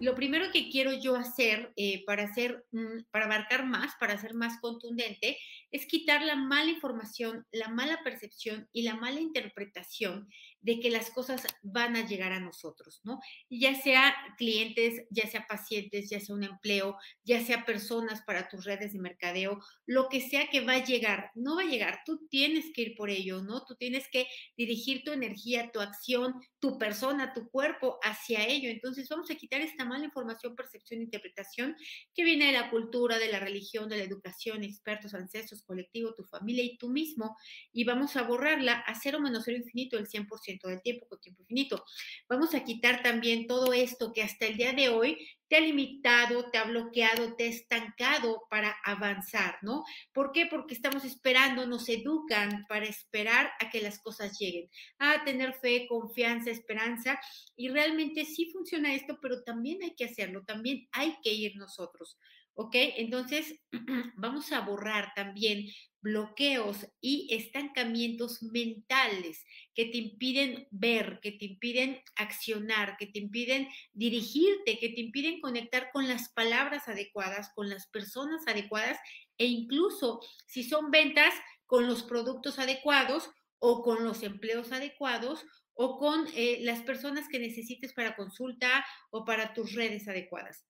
Lo primero que quiero yo hacer eh, para hacer, para abarcar más, para ser más contundente, es quitar la mala información, la mala percepción y la mala interpretación de que las cosas van a llegar a nosotros, ¿no? Ya sea clientes, ya sea pacientes, ya sea un empleo, ya sea personas para tus redes de mercadeo, lo que sea que va a llegar, no va a llegar, tú tienes que ir por ello, ¿no? Tú tienes que dirigir tu energía, tu acción, tu persona, tu cuerpo hacia ello. Entonces vamos a quitar esta mala información, percepción, interpretación que viene de la cultura, de la religión, de la educación, expertos, ancestros, colectivo, tu familia y tú mismo, y vamos a borrarla a cero menos cero infinito el 100% del tiempo con tiempo infinito. Vamos a quitar también todo esto que hasta el día de hoy te ha limitado, te ha bloqueado, te ha estancado para avanzar, ¿no? ¿Por qué? Porque estamos esperando, nos educan para esperar a que las cosas lleguen, a tener fe, confianza, esperanza, y realmente sí funciona esto, pero también hay que hacerlo, también hay que ir nosotros. ¿Ok? Entonces, vamos a borrar también bloqueos y estancamientos mentales que te impiden ver, que te impiden accionar, que te impiden dirigirte, que te impiden conectar con las palabras adecuadas, con las personas adecuadas e incluso si son ventas con los productos adecuados o con los empleos adecuados o con eh, las personas que necesites para consulta o para tus redes adecuadas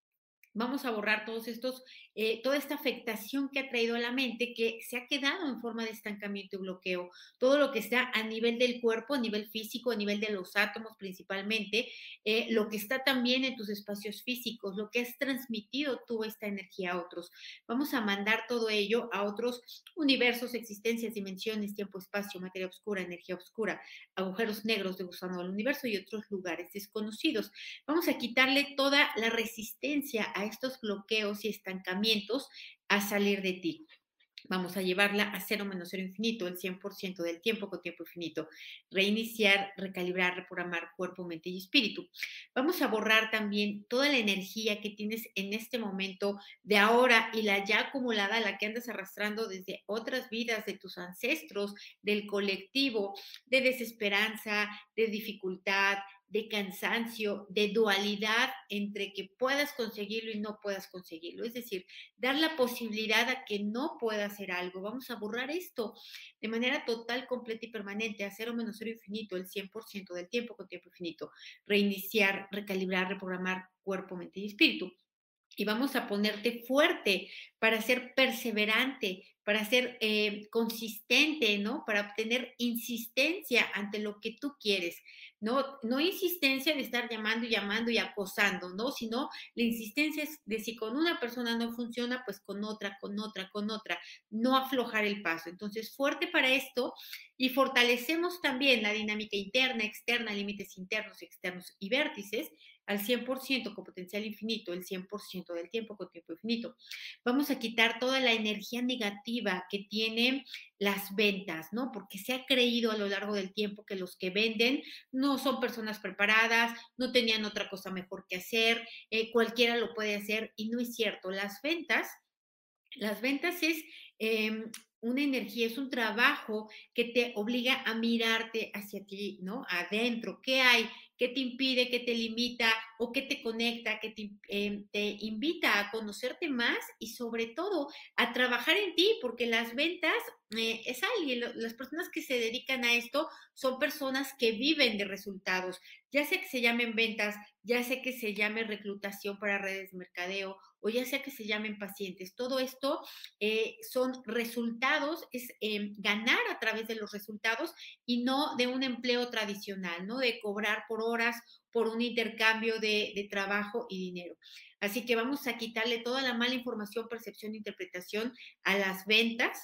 vamos a borrar todos estos, eh, toda esta afectación que ha traído a la mente que se ha quedado en forma de estancamiento y bloqueo. Todo lo que está a nivel del cuerpo, a nivel físico, a nivel de los átomos principalmente, eh, lo que está también en tus espacios físicos, lo que has transmitido tú esta energía a otros. Vamos a mandar todo ello a otros universos, existencias, dimensiones, tiempo, espacio, materia oscura, energía oscura, agujeros negros de gusano del universo y otros lugares desconocidos. Vamos a quitarle toda la resistencia a estos bloqueos y estancamientos a salir de ti. Vamos a llevarla a cero menos cero infinito, el 100% del tiempo con tiempo infinito. Reiniciar, recalibrar, reprogramar cuerpo, mente y espíritu. Vamos a borrar también toda la energía que tienes en este momento de ahora y la ya acumulada, la que andas arrastrando desde otras vidas de tus ancestros, del colectivo, de desesperanza, de dificultad, de cansancio, de dualidad entre que puedas conseguirlo y no puedas conseguirlo. Es decir, dar la posibilidad a que no pueda hacer algo. Vamos a borrar esto de manera total, completa y permanente, a cero menos cero infinito, el 100% del tiempo con tiempo infinito. Reiniciar, recalibrar, reprogramar cuerpo, mente y espíritu y vamos a ponerte fuerte para ser perseverante, para ser eh, consistente, ¿no? Para obtener insistencia ante lo que tú quieres, ¿no? No insistencia de estar llamando y llamando y acosando, ¿no? Sino la insistencia es de si con una persona no funciona, pues con otra, con otra, con otra, no aflojar el paso. Entonces, fuerte para esto y fortalecemos también la dinámica interna, externa, límites internos, externos y vértices al 100% con potencial infinito, el 100% del tiempo con tiempo infinito. Vamos a quitar toda la energía negativa que tienen las ventas, ¿no? Porque se ha creído a lo largo del tiempo que los que venden no son personas preparadas, no tenían otra cosa mejor que hacer, eh, cualquiera lo puede hacer y no es cierto. Las ventas, las ventas es em, una energía, es un trabajo que te obliga a mirarte hacia ti, ¿no? Adentro, ¿qué hay? ¿Qué te impide, qué te limita o qué te conecta, qué te, em, te, invita a conocerte más y sobre todo a trabajar en ti, porque las ventas eh, es alguien, las personas que se dedican a esto son personas que viven de resultados, ya sea que se llamen ventas, ya sea que se llame reclutación para redes de mercadeo o ya sea que se llamen pacientes. Todo esto eh, son resultados, es em, ganar a través de los resultados y no de un empleo tradicional, ¿no? De cobrar por horas, por un intercambio de, de trabajo y dinero. Así que vamos a quitarle toda la mala información, percepción interpretación a las ventas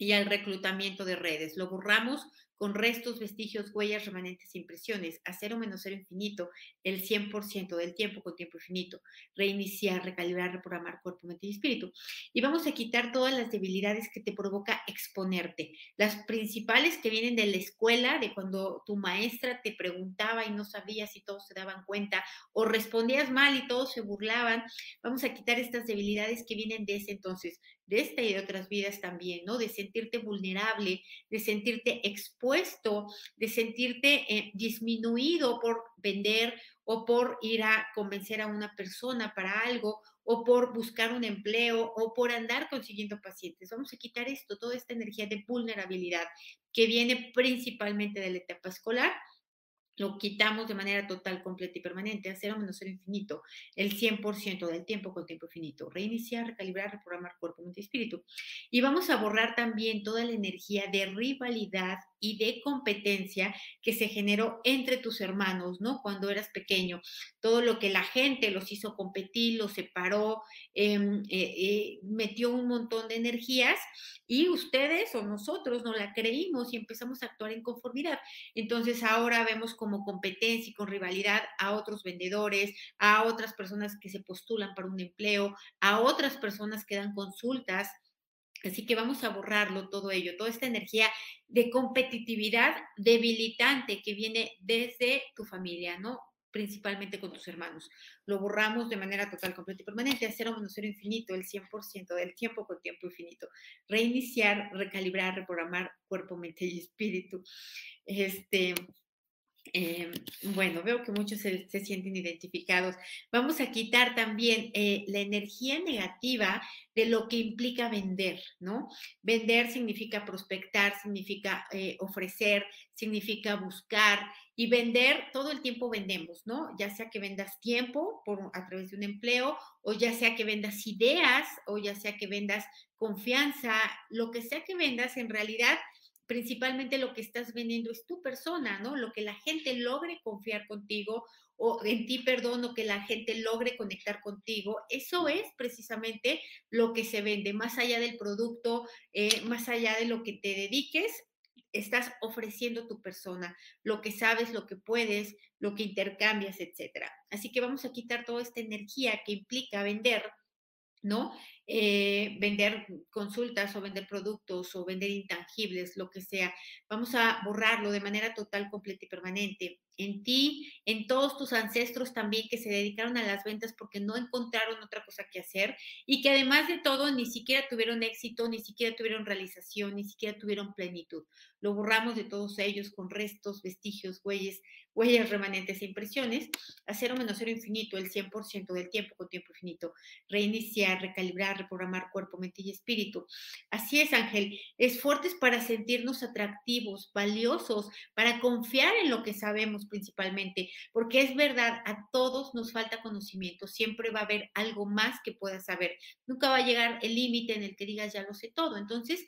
y al reclutamiento de redes. Lo borramos con restos, vestigios, huellas, remanentes, impresiones, a cero menos cero infinito, el 100% del tiempo con tiempo infinito, reiniciar, recalibrar, reprogramar cuerpo, mente y espíritu. Y vamos a quitar todas las debilidades que te provoca exponerte. Las principales que vienen de la escuela, de cuando tu maestra te preguntaba y no sabías y todos se daban cuenta, o respondías mal y todos se burlaban. Vamos a quitar estas debilidades que vienen de ese entonces, de esta y de otras vidas también, ¿no? De sentirte vulnerable, de sentirte expuesto, de sentirte eh, disminuido por vender o por ir a convencer a una persona para algo o por buscar un empleo o por andar consiguiendo pacientes. Vamos a quitar esto, toda esta energía de vulnerabilidad que viene principalmente de la etapa escolar lo quitamos de manera total, completa y permanente, a cero menos cero infinito, el 100% del tiempo con tiempo infinito, reiniciar, recalibrar, reprogramar cuerpo, mente y espíritu. Y vamos a borrar también toda la energía de rivalidad y de competencia que se generó entre tus hermanos, ¿no? Cuando eras pequeño. Todo lo que la gente los hizo competir, los separó, em, eh, eh, metió un montón de energías y ustedes o nosotros no la creímos y empezamos a actuar en conformidad. Entonces ahora vemos como competencia y con rivalidad a otros vendedores, a otras personas que se postulan para un empleo, a otras personas que dan consultas Así que vamos a borrarlo todo ello, toda esta energía de competitividad debilitante que viene desde tu familia, ¿no? Principalmente con tus hermanos. Lo borramos de manera total, completa y permanente, a cero menos cero infinito, el 100% del tiempo con tiempo infinito. Reiniciar, recalibrar, reprogramar cuerpo, mente y espíritu. Este, eh, bueno, veo que muchos se, sienten identificados. Vamos a quitar también eh, la energía negativa de lo que implica vender, ¿no? Vender significa prospectar, significa eh, ofrecer, significa buscar y vender, todo el tiempo vendemos, ¿no? Ya sea que vendas tiempo por, a través de un empleo o ya sea que vendas ideas o ya sea que vendas confianza, lo que sea que vendas en realidad principalmente lo que estás vendiendo es tu persona, ¿no? Lo que la gente logre confiar contigo o en ti, perdón, o que la gente logre conectar contigo. Eso es precisamente lo que se vende, más allá del producto, eh, más allá de lo que te dediques, estás ofreciendo tu persona, lo que sabes, lo que puedes, lo que intercambias, etcétera. Así que vamos a quitar toda esta energía que implica vender ¿no? Eh, vender consultas o vender productos o vender intangibles, lo que sea. Vamos a borrarlo de manera total, completa y permanente en ti, en todos tus ancestros también que se dedicaron a las ventas porque no encontraron otra cosa que hacer y que además de todo ni siquiera tuvieron éxito, ni siquiera tuvieron realización, ni siquiera tuvieron plenitud. Lo borramos de todos ellos con restos, vestigios, huellas, huellas remanentes e impresiones, a cero menos cero infinito, el 100% del tiempo con tiempo infinito, reiniciar, recalibrar, reprogramar cuerpo, mente y espíritu. Así es, Ángel, es fuertes para sentirnos atractivos, valiosos, para confiar en lo que sabemos principalmente, porque es verdad, a todos nos falta conocimiento, siempre va a haber algo más que puedas saber, nunca va a llegar el límite en el que digas ya lo sé todo, entonces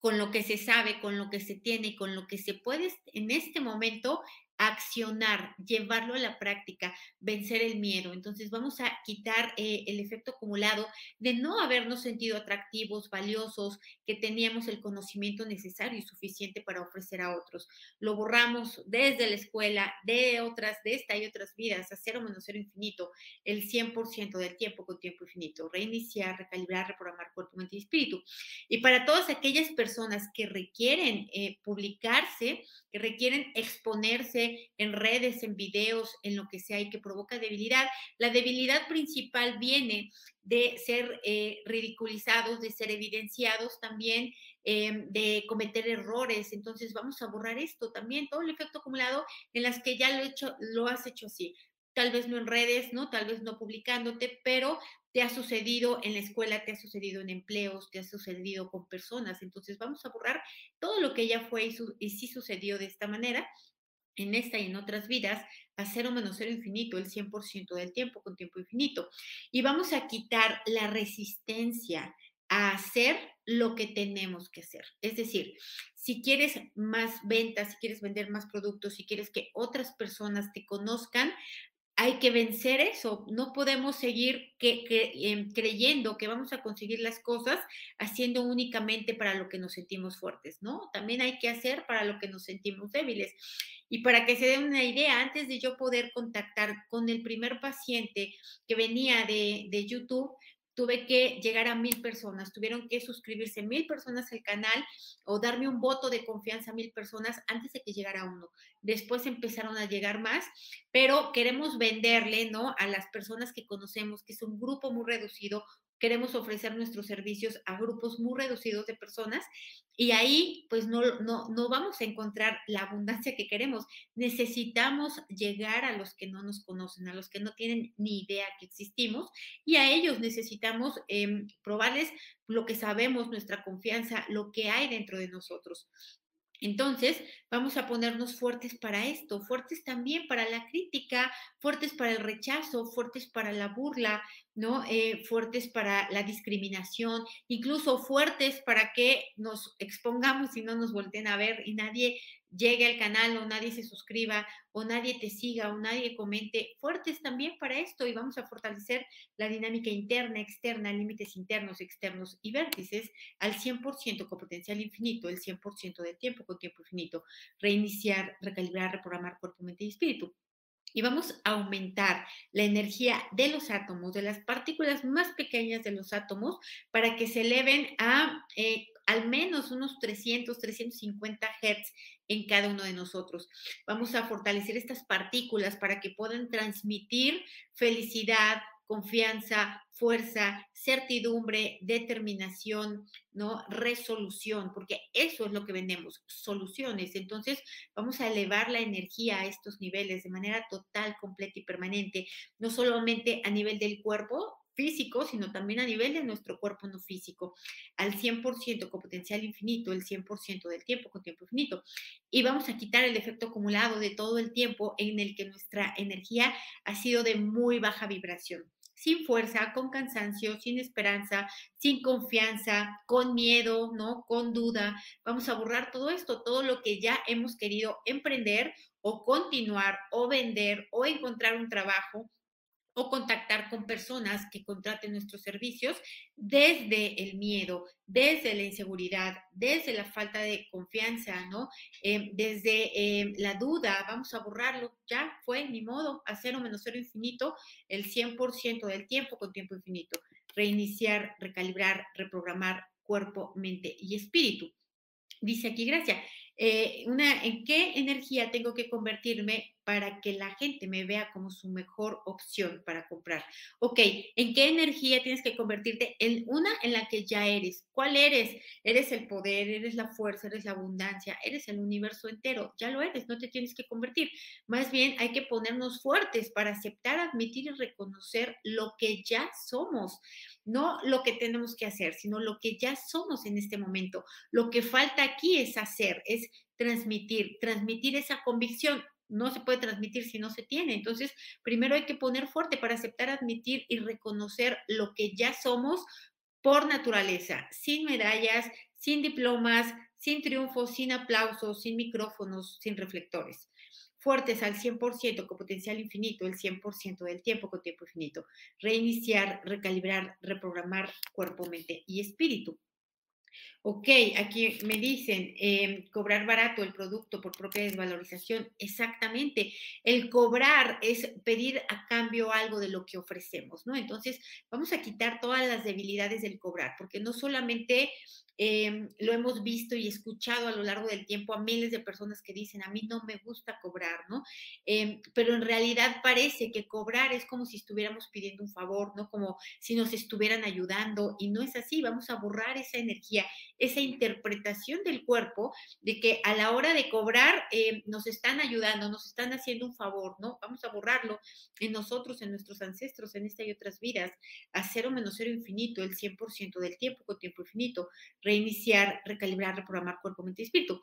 con lo que se sabe, con lo que se tiene, con lo que se puede en este momento, accionar, llevarlo a la práctica, vencer el miedo. Entonces vamos a quitar eh, el efecto acumulado de no habernos sentido atractivos, valiosos, que teníamos el conocimiento necesario y suficiente para ofrecer a otros. Lo borramos desde la escuela, de otras, de esta y otras vidas, a cero menos cero infinito, el 100% del tiempo con tiempo infinito, reiniciar, recalibrar, reprogramar cuerpo, mente y espíritu. Y para todas aquellas personas que requieren eh, publicarse, que requieren exponerse, en redes, en videos, en lo que sea y que provoca debilidad. La debilidad principal viene de ser eh, ridiculizados, de ser evidenciados también, em, de cometer errores. Entonces vamos a borrar esto también, todo el efecto acumulado en las que ya lo, hecho, lo has hecho así. Tal vez no en redes, ¿no? Tal vez no publicándote, pero te ha sucedido en la escuela, te ha sucedido en empleos, te ha sucedido con personas. Entonces vamos a borrar todo lo que ya fue y, y sí sucedió de esta manera en esta y en otras vidas a cero menos cero infinito, el 100% del tiempo con tiempo infinito. Y vamos a quitar la resistencia a hacer lo que tenemos que hacer. Es decir, si quieres más ventas, si quieres vender más productos, si quieres que otras personas te conozcan, hay que vencer eso. No podemos seguir em, creyendo que vamos a conseguir las cosas haciendo únicamente para lo que nos sentimos fuertes, ¿no? También hay que hacer para lo que nos sentimos débiles. Y para que se den una idea, antes de yo poder contactar con el primer paciente que venía de YouTube, tuve que llegar a mil personas, tuvieron que suscribirse mil personas al canal o darme un voto de confianza a mil personas antes de que llegara uno. Después empezaron a llegar más, pero queremos venderle, ¿no? A las personas que conocemos, que es un grupo muy reducido, queremos ofrecer nuestros servicios a grupos muy reducidos de personas y ahí pues no, no, no vamos a encontrar la abundancia que queremos. Necesitamos llegar a los que no nos conocen, a los que no tienen ni idea que existimos y a ellos necesitamos em, probarles lo que sabemos, nuestra confianza, lo que hay dentro de nosotros. Entonces, vamos a ponernos fuertes para esto, fuertes también para la crítica, fuertes para el rechazo, fuertes para la burla, ¿no? Eh, fuertes para la discriminación, incluso fuertes para que nos expongamos y no nos volteen a ver y nadie llegue al canal o nadie se suscriba o nadie te siga o nadie comente, fuertes también para esto y vamos a fortalecer la dinámica interna, externa, límites internos, externos y vértices al 100% con potencial infinito, el 100% de tiempo con tiempo infinito, reiniciar, recalibrar, reprogramar cuerpo, mente y espíritu. Y vamos a aumentar la energía de los átomos, de las partículas más pequeñas de los átomos, para que se eleven a eh, al menos unos 300, 350 Hz en cada uno de nosotros. Vamos a fortalecer estas partículas para que puedan transmitir felicidad, confianza, fuerza, certidumbre, determinación, ¿no? Resolución, porque eso es lo que vendemos, soluciones. Entonces, vamos a elevar la energía a estos niveles de manera total, completa y permanente, no solamente a nivel del cuerpo, físico, sino también a nivel de nuestro cuerpo no físico, al 100% con potencial infinito, el 100% del tiempo con tiempo infinito. Y vamos a quitar el efecto acumulado de todo el tiempo en el que nuestra energía ha sido de muy baja vibración sin fuerza, con cansancio, sin esperanza, sin confianza, con miedo, ¿no? Con duda. Vamos a borrar todo esto, todo lo que ya hemos querido emprender o continuar o vender o encontrar un trabajo o contactar con personas que contraten nuestros servicios desde el miedo, desde la inseguridad, desde la falta de confianza, ¿no? Eh, desde eh, la duda, vamos a borrarlo, ya fue, ni modo, a cero menos cero infinito, el 100% del tiempo con tiempo infinito. Reiniciar, recalibrar, reprogramar cuerpo, mente y espíritu. Dice aquí, gracias. Eh, una, ¿En qué energía tengo que convertirme para que la gente me vea como su mejor opción para comprar? Ok, ¿en qué energía tienes que convertirte? En una en la que ya eres. ¿Cuál eres? Eres el poder, eres la fuerza, eres la abundancia, eres el universo entero. Ya lo eres, no te tienes que convertir. Más bien hay que ponernos fuertes para aceptar, admitir y reconocer lo que ya somos no lo que tenemos que hacer, sino lo que ya somos en este momento. Lo que falta aquí es hacer, es transmitir, transmitir esa convicción. No se puede transmitir si no se tiene. Entonces, primero hay que poner fuerte para aceptar, admitir y reconocer lo que ya somos por naturaleza, sin medallas, sin diplomas, sin triunfos, sin aplausos, sin micrófonos, sin reflectores fuertes al 100% con potencial infinito, el 100% del tiempo con tiempo infinito. Reiniciar, recalibrar, reprogramar cuerpo, mente y espíritu. Ok, aquí me dicen, em, cobrar barato el producto por propia desvalorización. Exactamente. El cobrar es pedir a cambio algo de lo que ofrecemos, ¿no? Entonces, vamos a quitar todas las debilidades del cobrar, porque no solamente Em, lo hemos visto y escuchado a lo largo del tiempo a miles de personas que dicen, a mí no me gusta cobrar, ¿no? Em, pero en realidad parece que cobrar es como si estuviéramos pidiendo un favor, ¿no? Como si nos estuvieran ayudando y no es así, vamos a borrar esa energía, esa interpretación del cuerpo de que a la hora de cobrar em, nos están ayudando, nos están haciendo un favor, ¿no? Vamos a borrarlo en nosotros, en nuestros ancestros, en esta y otras vidas, a cero menos cero infinito, el 100% del tiempo con tiempo infinito reiniciar, recalibrar, reprogramar cuerpo, mente y espíritu.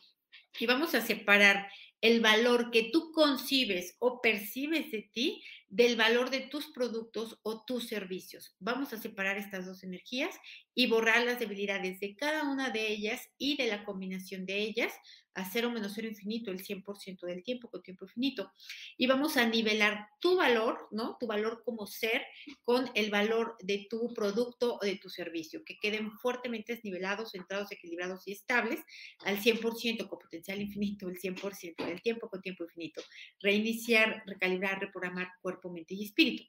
Y vamos a separar el valor que tú concibes o percibes de ti del valor de tus productos o tus servicios. Vamos a separar estas dos energías y borrar las debilidades de cada una de ellas y de la combinación de ellas a cero menos cero infinito el 100% del tiempo con tiempo infinito. Y vamos a nivelar tu valor, ¿no? Tu valor como ser con el valor de tu producto o de tu servicio, que queden fuertemente desnivelados, centrados, equilibrados y estables al 100% con potencial infinito el 100% del tiempo con tiempo infinito. Reiniciar, recalibrar, reprogramar cuerpo, mente y espíritu.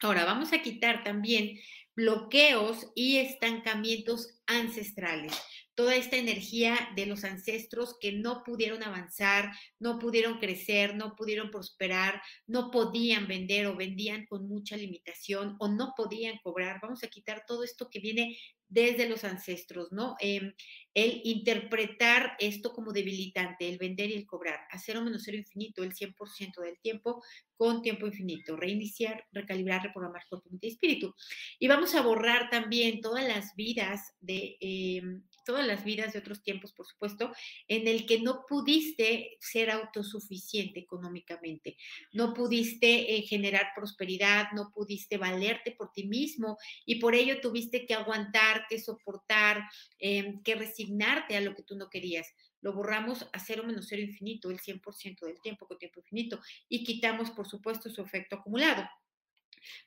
Ahora vamos a quitar también bloqueos y estancamientos ancestrales toda esta energía de los ancestros que no pudieron avanzar, no pudieron crecer, no pudieron prosperar, no podían vender o vendían con mucha limitación o no podían cobrar. Vamos a quitar todo esto que viene desde los ancestros, ¿no? Em, el interpretar esto como debilitante, el vender y el cobrar, hacer o menos cero infinito el 100% del tiempo con tiempo infinito, reiniciar, recalibrar, reprogramar cuerpo, mente y espíritu. Y vamos a borrar también todas las vidas de, em, todas las vidas de otros tiempos, por supuesto, en el que no pudiste ser autosuficiente económicamente, no pudiste eh, generar prosperidad, no pudiste valerte por ti mismo y por ello tuviste que aguantar, que soportar, em, que resignarte a lo que tú no querías lo borramos a cero menos cero infinito, el 100% del tiempo con tiempo infinito, y quitamos, por supuesto, su efecto acumulado.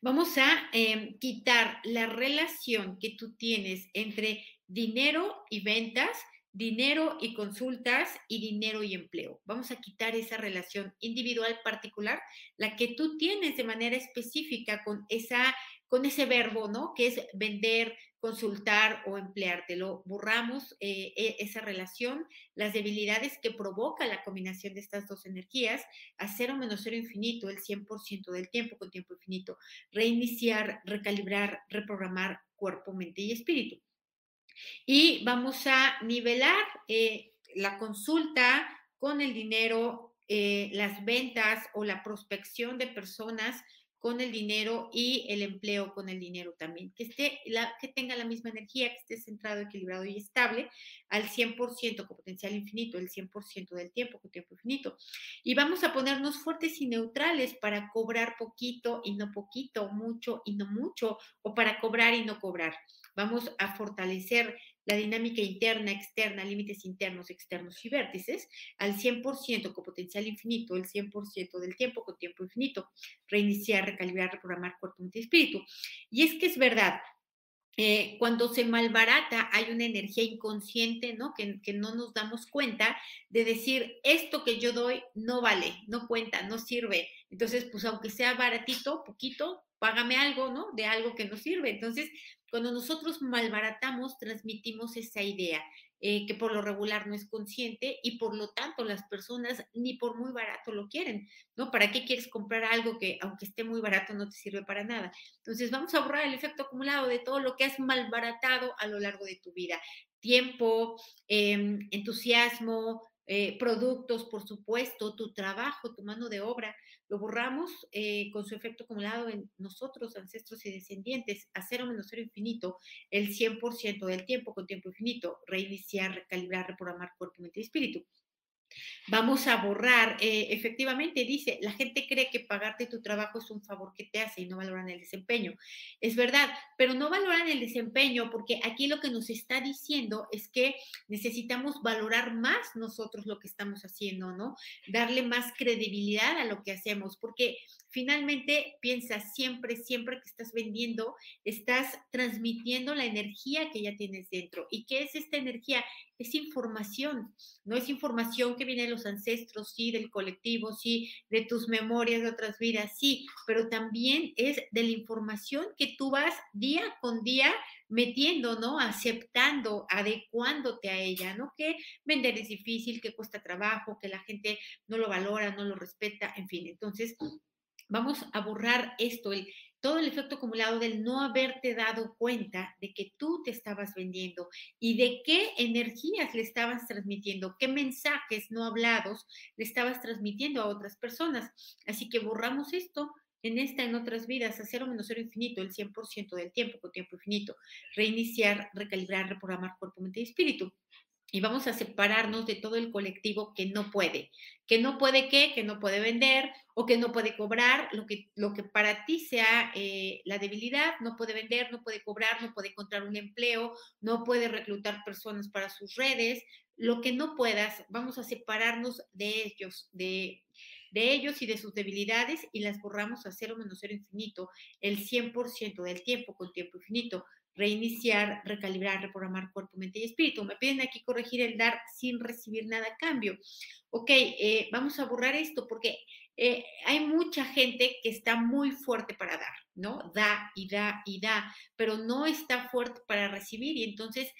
Vamos a em, quitar la relación que tú tienes entre dinero y ventas, dinero y consultas y dinero y empleo. Vamos a quitar esa relación individual particular, la que tú tienes de manera específica con esa con ese verbo, ¿no? Que es vender, consultar o empleártelo. Borramos eh, e, esa relación, las debilidades que provoca la combinación de estas dos energías, a cero menos cero infinito, el 100% del tiempo con tiempo infinito. Reiniciar, recalibrar, reprogramar cuerpo, mente y espíritu. Y vamos a nivelar eh, la consulta con el dinero, eh, las ventas o la prospección de personas con el dinero y el empleo con el dinero también, que, esté la, que tenga la misma energía, que esté centrado, equilibrado y estable al 100% con potencial infinito, el 100% del tiempo con tiempo infinito. Y vamos a ponernos fuertes y neutrales para cobrar poquito y no poquito, mucho y no mucho, o para cobrar y no cobrar. Vamos a fortalecer la dinámica interna, externa, límites internos, externos y vértices al 100% con potencial infinito, el 100% del tiempo con tiempo infinito, reiniciar, recalibrar, reprogramar cuerpo, mente y espíritu. Y es que es verdad, eh, cuando se malbarata hay una energía inconsciente, ¿no? Que, que, no nos damos cuenta de decir, esto que yo doy no vale, no cuenta, no sirve. Entonces, pues aunque sea baratito, poquito, págame algo, ¿no? De algo que no sirve. Entonces, cuando nosotros malbaratamos, transmitimos esa idea eh, que por lo regular no es consciente y por lo tanto las personas ni por muy barato lo quieren, ¿no? ¿Para qué quieres comprar algo que aunque esté muy barato no te sirve para nada? Entonces vamos a borrar el efecto acumulado de todo lo que has malbaratado a lo largo de tu vida. Tiempo, em, entusiasmo, eh, productos, por supuesto, tu trabajo, tu mano de obra, lo borramos eh, con su efecto acumulado en nosotros, ancestros y descendientes, a cero menos cero infinito, el 100% del tiempo con tiempo infinito, reiniciar, recalibrar, reprogramar cuerpo, mente y espíritu. Vamos a borrar, eh, efectivamente dice, la gente cree que pagarte tu trabajo es un favor que te hace y no valoran el desempeño. Es verdad, pero no valoran el desempeño porque aquí lo que nos está diciendo es que necesitamos valorar más nosotros lo que estamos haciendo, ¿no? Darle más credibilidad a lo que hacemos, porque finalmente piensa siempre, siempre que estás vendiendo, estás transmitiendo la energía que ya tienes dentro. ¿Y qué es esta energía? Es información, no es información que viene de los ancestros, sí, del colectivo, sí, de tus memorias de otras vidas, sí, pero también es de la información que tú vas día con día metiendo, ¿no? Aceptando, adecuándote a ella, ¿no? Que vender es difícil, que cuesta trabajo, que la gente no lo valora, no lo respeta, en fin. Entonces, vamos a borrar esto, todo el efecto acumulado del no haberte dado cuenta de que tú te estabas vendiendo y de qué energías le estabas transmitiendo, qué mensajes no hablados le estabas transmitiendo a otras personas. Así que borramos esto en esta, en otras vidas, a cero menos cero infinito, el 100% del tiempo con tiempo infinito, reiniciar, recalibrar, reprogramar cuerpo, mente y espíritu. Y vamos a separarnos de todo el colectivo que no puede, que no puede qué, que no puede vender o que no puede cobrar, lo que, lo que para ti sea eh, la debilidad, no puede vender, no puede cobrar, no puede encontrar un empleo, no puede reclutar personas para sus redes, lo que no puedas, vamos a separarnos de ellos, de, de ellos y de sus debilidades y las borramos a cero menos cero infinito, el 100% del tiempo con tiempo infinito reiniciar, recalibrar, reprogramar cuerpo, mente y espíritu. Me piden aquí corregir el dar sin recibir nada a cambio. Ok, eh, vamos a borrar esto porque eh, hay mucha gente que está muy fuerte para dar, ¿no? Da y da y da, pero no está fuerte para recibir y entonces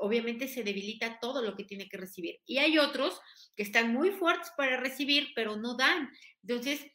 obviamente se debilita todo lo que tiene que recibir. Y hay otros que están muy fuertes para recibir, pero no dan. Entonces,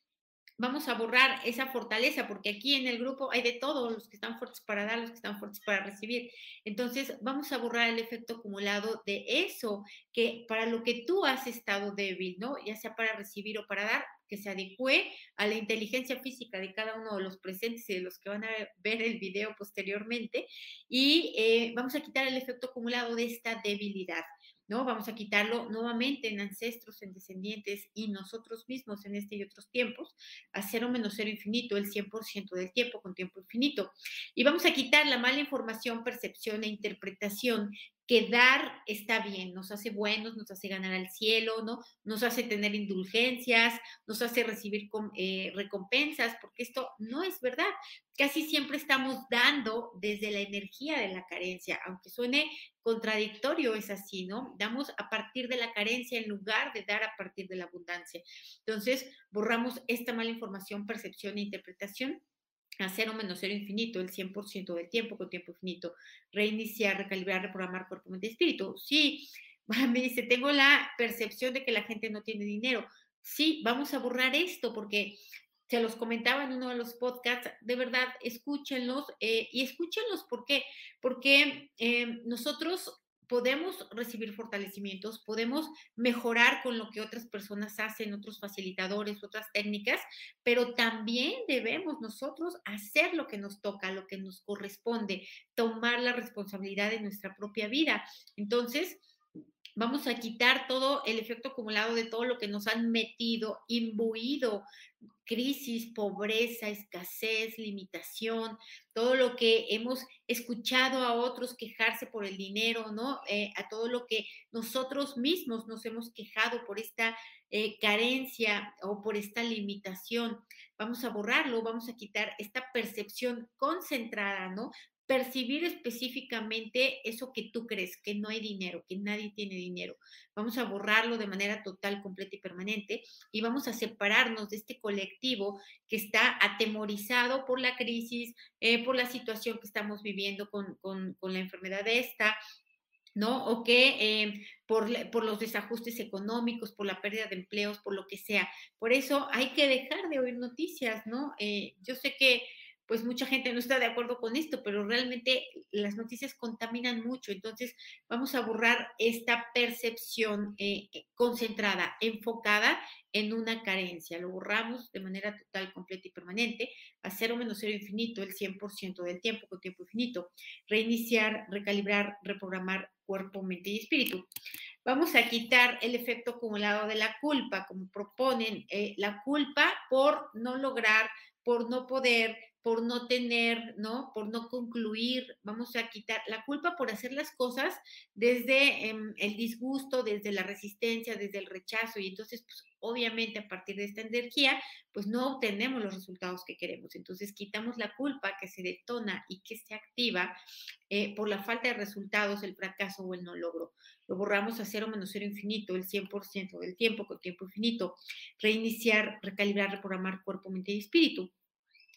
vamos a borrar esa fortaleza, porque aquí en el grupo hay de todos, los que están fuertes para dar, los que están fuertes para recibir. Entonces, vamos a borrar el efecto acumulado de eso, que para lo que tú has estado débil, ¿no? Ya sea para recibir o para dar, que se adecue a la inteligencia física de cada uno de los presentes y de los que van a ver el video posteriormente. Y eh, vamos a quitar el efecto acumulado de esta debilidad. ¿No? Vamos a quitarlo nuevamente en ancestros, en descendientes y nosotros mismos en este y otros tiempos, a cero menos cero infinito, el 100% del tiempo con tiempo infinito. Y vamos a quitar la mala información, percepción e interpretación que dar está bien, nos hace buenos, nos hace ganar al cielo, ¿no? Nos hace tener indulgencias, nos hace recibir eh, recompensas, porque esto no es verdad. Casi siempre estamos dando desde la energía de la carencia, aunque suene contradictorio, es así, ¿no? Damos a partir de la carencia en lugar de dar a partir de la abundancia. Entonces, borramos esta mala información, percepción e interpretación a cero menos cero infinito, el 100% del tiempo con tiempo infinito, reiniciar, recalibrar, reprogramar cuerpo, mente y espíritu. Sí, me dice, tengo la percepción de que la gente no tiene dinero. Sí, vamos a borrar esto porque se los comentaba en uno de los podcasts, de verdad, escúchenlos eh, y escúchenlos, ¿por qué? Porque eh, nosotros podemos recibir fortalecimientos, podemos mejorar con lo que otras personas hacen, otros facilitadores, otras técnicas, pero también debemos nosotros hacer lo que nos toca, lo que nos corresponde, tomar la responsabilidad de nuestra propia vida. Entonces, vamos a quitar todo el efecto acumulado de todo lo que nos han metido, imbuido, crisis, pobreza, escasez, limitación, todo lo que hemos escuchado a otros quejarse por el dinero, ¿no? Eh, a todo lo que nosotros mismos nos hemos quejado por esta eh, carencia o por esta limitación. Vamos a borrarlo, vamos a quitar esta percepción concentrada, ¿no? Percibir específicamente eso que tú crees, que no hay dinero, que nadie tiene dinero. Vamos a borrarlo de manera total, completa y permanente y vamos a separarnos de este colectivo que está atemorizado por la crisis, eh, por la situación que estamos viviendo con, la enfermedad de esta, ¿no? O que eh, por, por, los desajustes económicos, por la pérdida de empleos, por lo que sea. Por eso hay que dejar de oír noticias, ¿no? Eh, yo sé que pues mucha gente no está de acuerdo con esto, pero realmente las noticias contaminan mucho. Entonces, vamos a borrar esta percepción eh, eh, concentrada, enfocada en una carencia. Lo borramos de manera total, completa y permanente a cero menos cero infinito, el 100% del tiempo con tiempo infinito. Reiniciar, recalibrar, reprogramar cuerpo, mente y espíritu. Vamos a quitar el efecto acumulado de la culpa, como proponen, eh, la culpa por no lograr, por no poder, por no tener, ¿no? Por no concluir, vamos a quitar la culpa por hacer las cosas desde em, el disgusto, desde la resistencia, desde el rechazo y entonces, pues, obviamente a partir de esta energía, pues no obtenemos los resultados que queremos. Entonces quitamos la culpa que se detona y que se activa eh, por la falta de resultados, el fracaso o el no logro. Lo borramos a cero menos cero infinito, el 100% del tiempo con tiempo infinito. Reiniciar, recalibrar, reprogramar cuerpo, mente y espíritu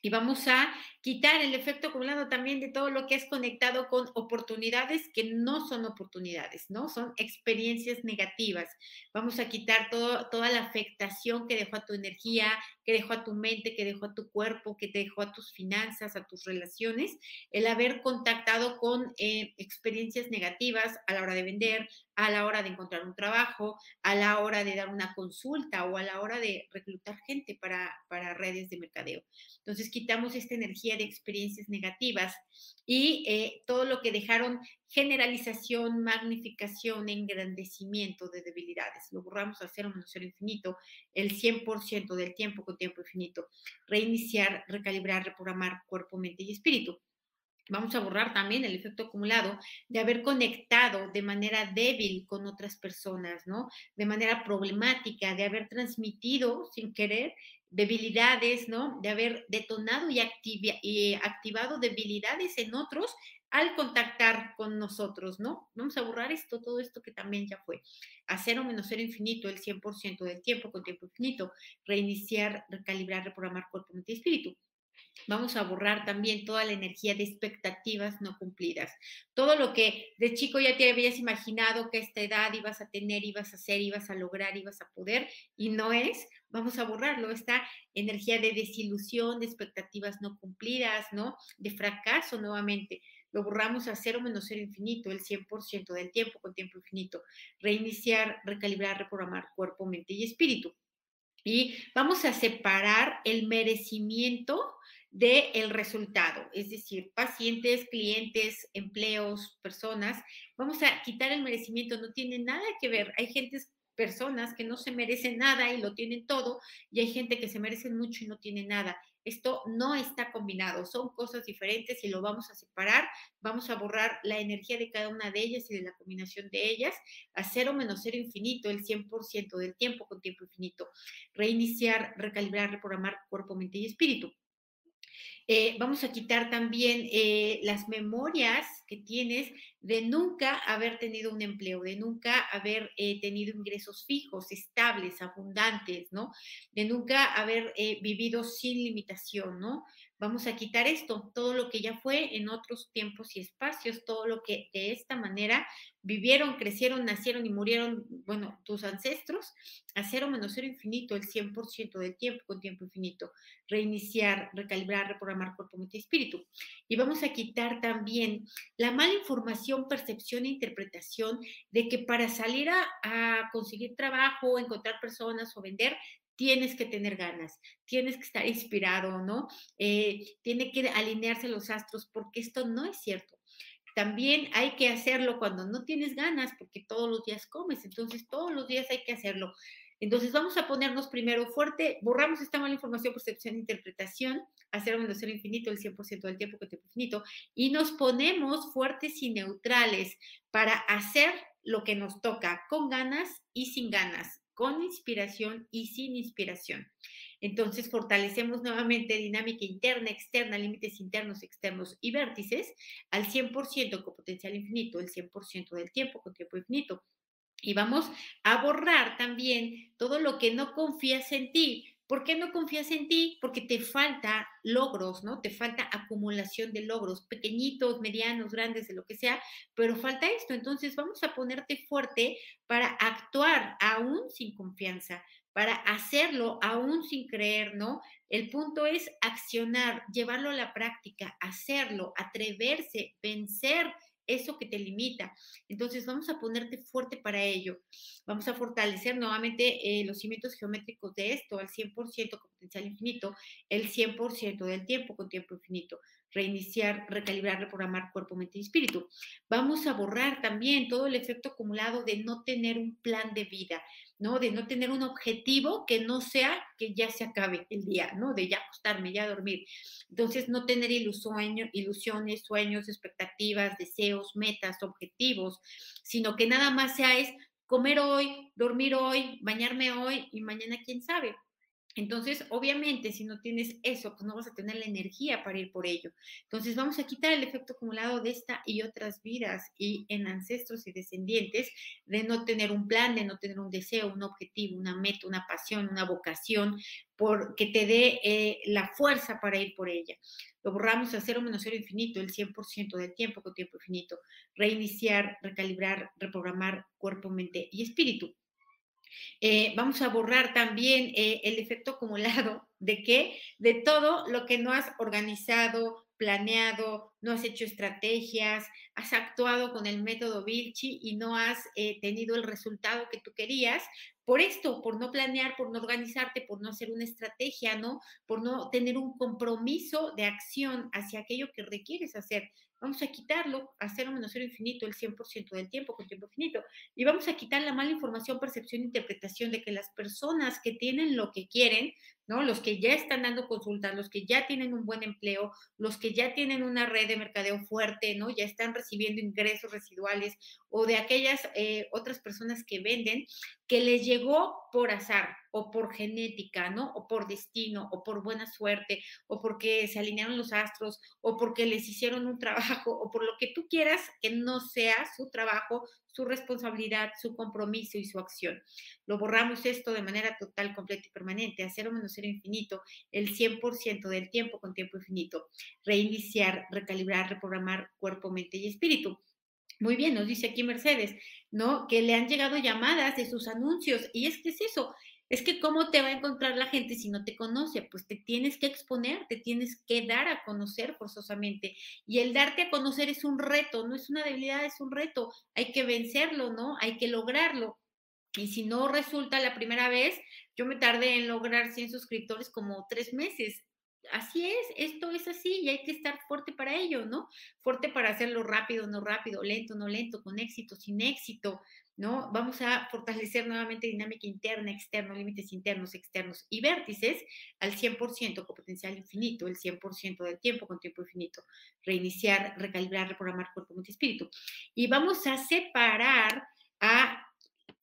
y vamos a quitar el efecto acumulado también de todo lo que es conectado con oportunidades que no son oportunidades, ¿no? Son experiencias negativas. Vamos a quitar todo, toda la afectación que dejó a tu energía, que dejó a tu mente, que dejó a tu cuerpo, que te dejó a tus finanzas, a tus relaciones, el haber contactado con eh, experiencias negativas a la hora de vender, a la hora de encontrar un trabajo, a la hora de dar una consulta o a la hora de reclutar gente para, para redes de mercadeo. Entonces quitamos esta energía de experiencias negativas y eh, todo lo que dejaron generalización, magnificación, engrandecimiento de debilidades. Lo borramos a cero menos cero infinito el 100% del tiempo con tiempo infinito. Reiniciar, recalibrar, reprogramar cuerpo, mente y espíritu. Vamos a borrar también el efecto acumulado de haber conectado de manera débil con otras personas, ¿no? De manera problemática, de haber transmitido sin querer debilidades, ¿no? De haber detonado y, activado debilidades en otros al contactar con nosotros, ¿no? Vamos a borrar esto, todo esto que también ya fue. A cero menos cero infinito, el 100% del tiempo con tiempo infinito. Reiniciar, recalibrar, reprogramar cuerpo, mente y espíritu. Vamos a borrar también toda la energía de expectativas no cumplidas. Todo lo que de chico ya te habías imaginado que esta edad ibas a tener, ibas a hacer, ibas a lograr, ibas a poder y no es, vamos a borrarlo. Esta energía de desilusión, de expectativas no cumplidas, ¿no? De fracaso nuevamente. Lo borramos a cero menos cero infinito, el 100% del tiempo con tiempo infinito. Reiniciar, recalibrar, reprogramar cuerpo, mente y espíritu. Y vamos a separar el merecimiento del resultado, es decir, pacientes, clientes, empleos, personas. Vamos a quitar el merecimiento, no tiene nada que ver. Hay gentes, personas que no se merecen nada y lo tienen todo, y hay gente que se merece mucho y no tiene nada. Esto no está combinado, son cosas diferentes y lo vamos a separar. Vamos a borrar la energía de cada una de ellas y de la combinación de ellas a cero menos cero infinito, el 100% del tiempo con tiempo infinito. Reiniciar, recalibrar, reprogramar cuerpo, mente y espíritu. Eh, vamos a quitar también eh, las memorias que tienes de nunca haber tenido un empleo, de nunca haber eh, tenido ingresos fijos, estables, abundantes, ¿no? De nunca haber vivido sin limitación, ¿no? Vamos a quitar esto, todo lo que ya fue en otros tiempos y espacios, todo lo que de esta manera vivieron, crecieron, nacieron y murieron, bueno, tus ancestros, a cero menos cero infinito, el 100% del tiempo con tiempo infinito, reiniciar, recalibrar, reprogramar cuerpo, mente y espíritu. Y vamos a quitar también la mala información, percepción e interpretación de que para salir a, a conseguir trabajo, encontrar personas o vender, tienes que tener ganas, tienes que estar inspirado, ¿no? Eh, tiene que alinearse los astros porque esto no es cierto. También hay que hacerlo cuando no tienes ganas porque todos los días comes, entonces todos los días hay que hacerlo. Entonces vamos a ponernos primero fuerte, borramos esta mala información, percepción, interpretación, hacer un cero infinito el 100% del tiempo que te infinito y nos ponemos fuertes y neutrales para hacer lo que nos toca con ganas y sin ganas con inspiración y sin inspiración. Entonces, fortalecemos nuevamente dinámica interna, externa, límites internos, externos y vértices al 100% con potencial infinito, el 100% del tiempo con tiempo infinito. Y vamos a borrar también todo lo que no confías en ti, ¿Por qué no confías en ti? Porque te falta logros, ¿no? Te falta acumulación de logros, pequeñitos, medianos, grandes, de lo que sea, pero falta esto. Entonces vamos a ponerte fuerte para actuar aún sin confianza, para hacerlo aún sin creer, ¿no? El punto es accionar, llevarlo a la práctica, hacerlo, atreverse, vencer eso que te limita. Entonces vamos a ponerte fuerte para ello. Vamos a fortalecer nuevamente eh, los cimientos geométricos de esto al 100% con potencial infinito, el 100% del tiempo con tiempo infinito. Reiniciar, recalibrar, reprogramar cuerpo, mente y espíritu. Vamos a borrar también todo el efecto acumulado de no tener un plan de vida. ¿no? De no tener un objetivo que no sea que ya se acabe el día, ¿no? De ya acostarme, ya dormir. Entonces, no tener ilusiones, sueños, expectativas, deseos, metas, objetivos, sino que nada más sea es comer hoy, dormir hoy, bañarme hoy y mañana quién sabe. Entonces, obviamente, si no tienes eso, pues no vas a tener la energía para ir por ello. Entonces, vamos a quitar el efecto acumulado de esta y otras vidas y en ancestros y descendientes de no tener un plan, de no tener un deseo, un objetivo, una meta, una pasión, una vocación, por, que te dé eh, la fuerza para ir por ella. Lo borramos a cero menos cero infinito, el 100% del tiempo con tiempo infinito. Reiniciar, recalibrar, reprogramar cuerpo, mente y espíritu. Eh, vamos a borrar también eh, el efecto acumulado de que de todo lo que no has organizado, planeado, no has hecho estrategias, has actuado con el método Vilchi y no has eh, tenido el resultado que tú querías, por esto, por no planear, por no organizarte, por no hacer una estrategia, ¿no? Por no tener un compromiso de acción hacia aquello que requieres hacer. Vamos a quitarlo a cero menos cero infinito el 100% del tiempo con tiempo infinito. Y vamos a quitar la mala información, percepción, interpretación de que las personas que tienen lo que quieren ¿no? Los que ya están dando consultas, los que ya tienen un buen empleo, los que ya tienen una red de mercadeo fuerte, ¿no? Ya están recibiendo ingresos residuales o de aquellas eh, otras personas que venden, que les llegó por azar o por genética, ¿no? O por destino o por buena suerte o porque se alinearon los astros o porque les hicieron un trabajo o por lo que tú quieras que no sea su trabajo, su responsabilidad, su compromiso y su acción. Lo borramos esto de manera total, completa y permanente, a cero menos cero infinito, el 100% del tiempo con tiempo infinito. Reiniciar, recalibrar, reprogramar cuerpo, mente y espíritu. Muy bien, nos dice aquí Mercedes, ¿no? Que le han llegado llamadas de sus anuncios. Y es que es eso, es que cómo te va a encontrar la gente si no te conoce, pues te tienes que exponer, te tienes que dar a conocer forzosamente. Y el darte a conocer es un reto, no es una debilidad, es un reto. Hay que vencerlo, ¿no? Hay que lograrlo. Y si no resulta la primera vez, yo me tardé en lograr 100 suscriptores como tres meses así es, esto es así y hay que estar fuerte para ello, ¿no? Fuerte para hacerlo rápido, no rápido, lento, no lento, con éxito, sin éxito, ¿no? Vamos a fortalecer nuevamente dinámica interna, externa, límites internos, externos y vértices al 100% con potencial infinito, el 100% del tiempo con tiempo infinito. Reiniciar, recalibrar, reprogramar cuerpo, mente espíritu. Y vamos a separar a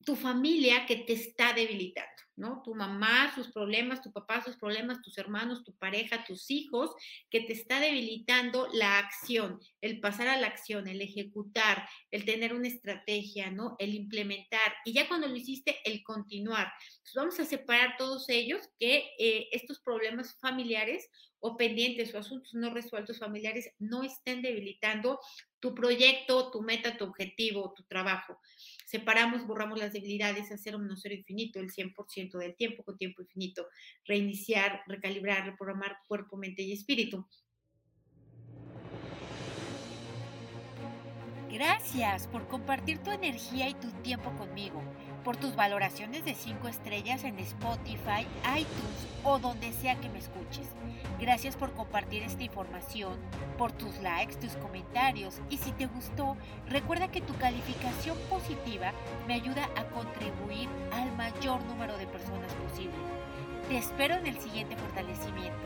tu familia que te está debilitando. ¿No? Tu mamá, sus problemas, tu papá, sus problemas, tus hermanos, tu pareja, tus hijos, que te está debilitando la acción, el pasar a la acción, el ejecutar, el tener una estrategia, ¿no? El implementar. Y ya cuando lo hiciste, el continuar. Pues vamos a separar todos ellos que eh, estos problemas familiares o pendientes o asuntos no resueltos familiares no estén debilitando tu proyecto, tu meta, tu objetivo, tu trabajo. Separamos, borramos las debilidades cero menos cero infinito, el 100% del tiempo con tiempo infinito. Reiniciar, recalibrar, reprogramar cuerpo, mente y espíritu. Gracias por compartir tu energía y tu tiempo conmigo, por tus valoraciones de 5 estrellas en Spotify, iTunes o donde sea que me escuches. Gracias por compartir esta información, por tus likes, tus comentarios y si te gustó, recuerda que tu calificación positiva me ayuda a contribuir al mayor número de personas posible. Te espero en el siguiente fortalecimiento.